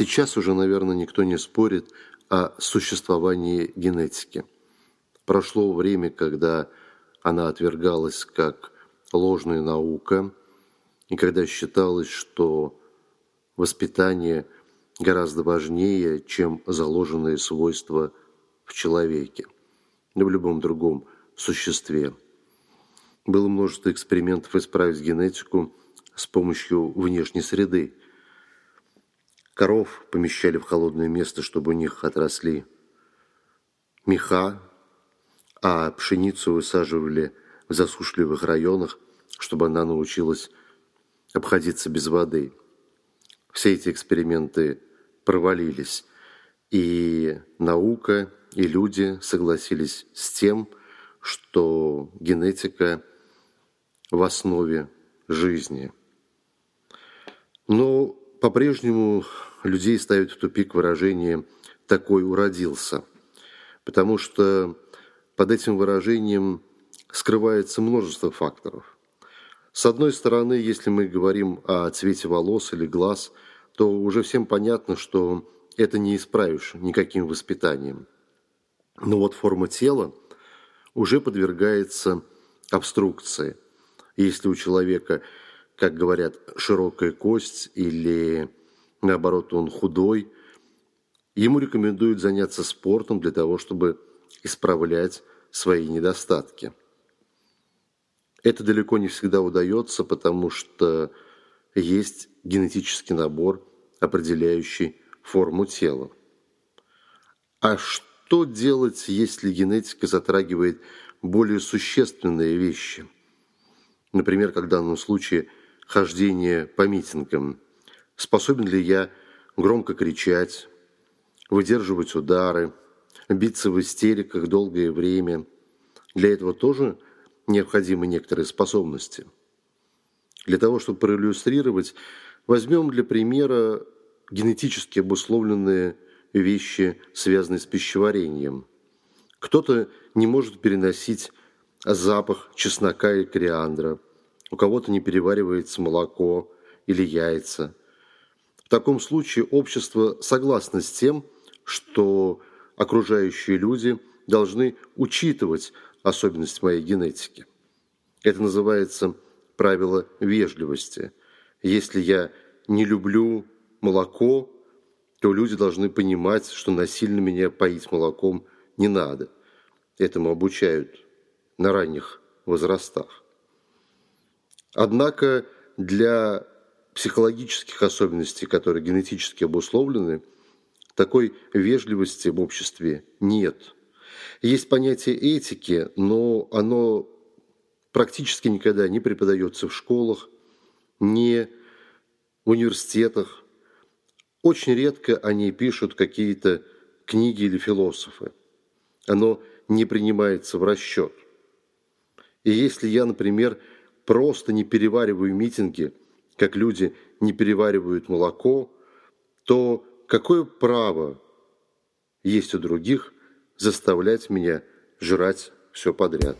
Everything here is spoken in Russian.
Сейчас уже, наверное, никто не спорит о существовании генетики. Прошло время, когда она отвергалась как ложная наука, и когда считалось, что воспитание гораздо важнее, чем заложенные свойства в человеке, да в любом другом существе. Было множество экспериментов исправить генетику с помощью внешней среды. Коров помещали в холодное место, чтобы у них отросли меха, а пшеницу высаживали в засушливых районах, чтобы она научилась обходиться без воды. Все эти эксперименты провалились, и наука, и люди согласились с тем, что генетика в основе жизни. Но по-прежнему людей ставит в тупик выражение «такой уродился», потому что под этим выражением скрывается множество факторов. С одной стороны, если мы говорим о цвете волос или глаз, то уже всем понятно, что это не исправишь никаким воспитанием. Но вот форма тела уже подвергается обструкции. Если у человека, как говорят, широкая кость или наоборот он худой, ему рекомендуют заняться спортом для того, чтобы исправлять свои недостатки. Это далеко не всегда удается, потому что есть генетический набор, определяющий форму тела. А что делать, если генетика затрагивает более существенные вещи? Например, как в данном случае хождение по митингам. Способен ли я громко кричать, выдерживать удары, биться в истериках долгое время. Для этого тоже необходимы некоторые способности. Для того, чтобы проиллюстрировать, возьмем для примера генетически обусловленные вещи, связанные с пищеварением. Кто-то не может переносить запах чеснока или кориандра, у кого-то не переваривается молоко или яйца. В таком случае общество согласно с тем, что окружающие люди должны учитывать особенность моей генетики. Это называется правило вежливости. Если я не люблю молоко, то люди должны понимать, что насильно меня поить молоком не надо. Этому обучают на ранних возрастах. Однако для психологических особенностей, которые генетически обусловлены, такой вежливости в обществе нет. Есть понятие этики, но оно практически никогда не преподается в школах, не в университетах. Очень редко они пишут какие-то книги или философы. Оно не принимается в расчет. И если я, например, просто не перевариваю митинги, как люди не переваривают молоко, то Какое право есть у других заставлять меня жрать все подряд?